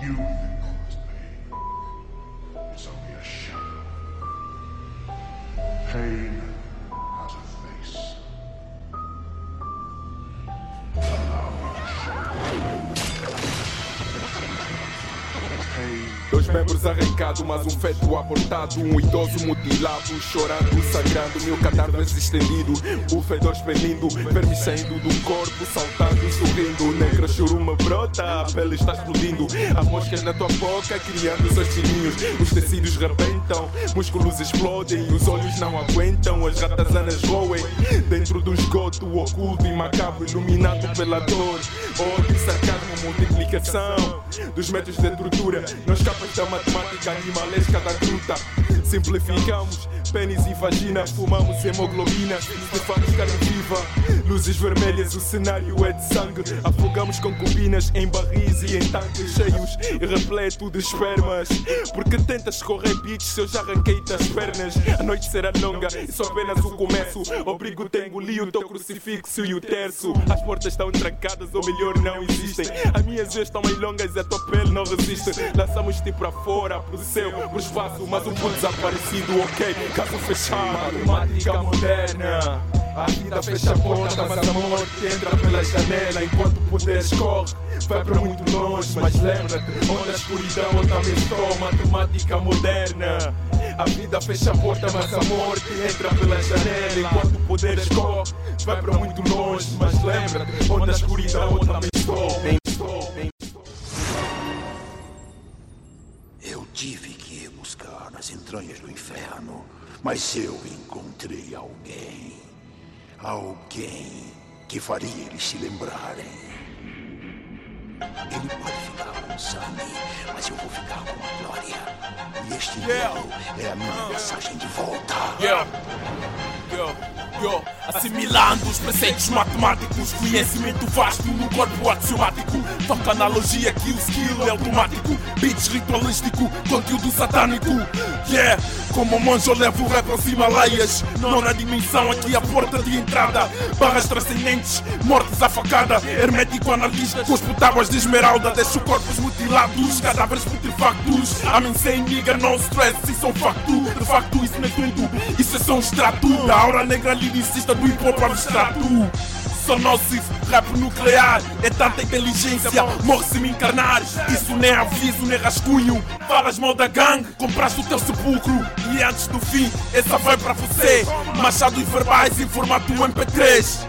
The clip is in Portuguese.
You think as pain only a shadow. Pain has a face. Allow me to show you. Pain Dois membros arrancados, mas um feto abortado. Um idoso mutilado, chorando, sangrando. Meu cadáver estendido, o fedor expelindo. Vermes saindo do corpo, saltando, sorrindo. Negra churuma brota, a pele está explodindo. Há moscas na tua boca, criando seus filhinhos. Os tecidos rebentam, músculos explodem. Os olhos não aguentam, as ratazanas roem. Dentro do esgoto, oculto e macabro, iluminado pela dor. Ódio, sarcasmo, multiplicação dos métodos de tortura. Não escapas da matemática animalesca da gruta. Simplificamos pênis e vagina, fumamos hemoglobina, estufamos carne viva. Luzes vermelhas, o cenário é de sangue. Afogamos concubinas em barris e em tanques cheios e repleto de espermas. Porque tentas correr bitch se eu já arranquei-te as pernas. A noite será longa e só apenas o começo. Obrigo-te a engolir o teu crucifixo e o terço. As portas estão trancadas, ou melhor, não existem. As minhas vezes estão meio longas e a tua pele não resiste. Lançamos-te para fora, pro céu, pro espaço, mas um ponto desaparecido, ok? Caso fechado, matemática moderna. A vida fecha a porta, mas a morte entra pela janela enquanto o poder escorre. Vai para muito longe, mas lembra-te, onde a escuridão também estou. Matemática moderna. A vida fecha a porta, mas a morte entra pela janela enquanto o poder escorre. Vai para muito longe, mas lembra-te, onde a escuridão também estou. Eu tive que ir buscar nas entranhas do inferno, mas eu encontrei alguém. Alguém que faria eles se lembrarem. Ele pode ficar com sangue, mas eu vou ficar com a glória. E este Yeah. dedo é a minha mensagem de volta. Yeah. Yo, yo, assimilando os preceitos matemáticos, conhecimento vasto no corpo axiomático. Toca analogia que o skill é automático, beats ritualístico, conteúdo satânico. Yeah, como monge eu levo o rap aos Himalaias. Nona dimensão, aqui a porta de entrada. Barras transcendentes, mortes à facada. Hermético anarquista, cuspo tábuas de esmeralda. Deixo corpos mutilados, cadáveres putrefactos. Amém sem liga, no stress, isso é um facto. De facto, isso não é tudo, isso é só um extrato. Da aura negra liricista do hip hop abstrato. Sonósis, rap nuclear, é tanta inteligência, morre se me encarnar. Isso nem aviso, nem rascunho. Falas mal da gangue, compraste o teu sepulcro. E antes do fim, essa vai para você. Machado e verbais em formato MP3.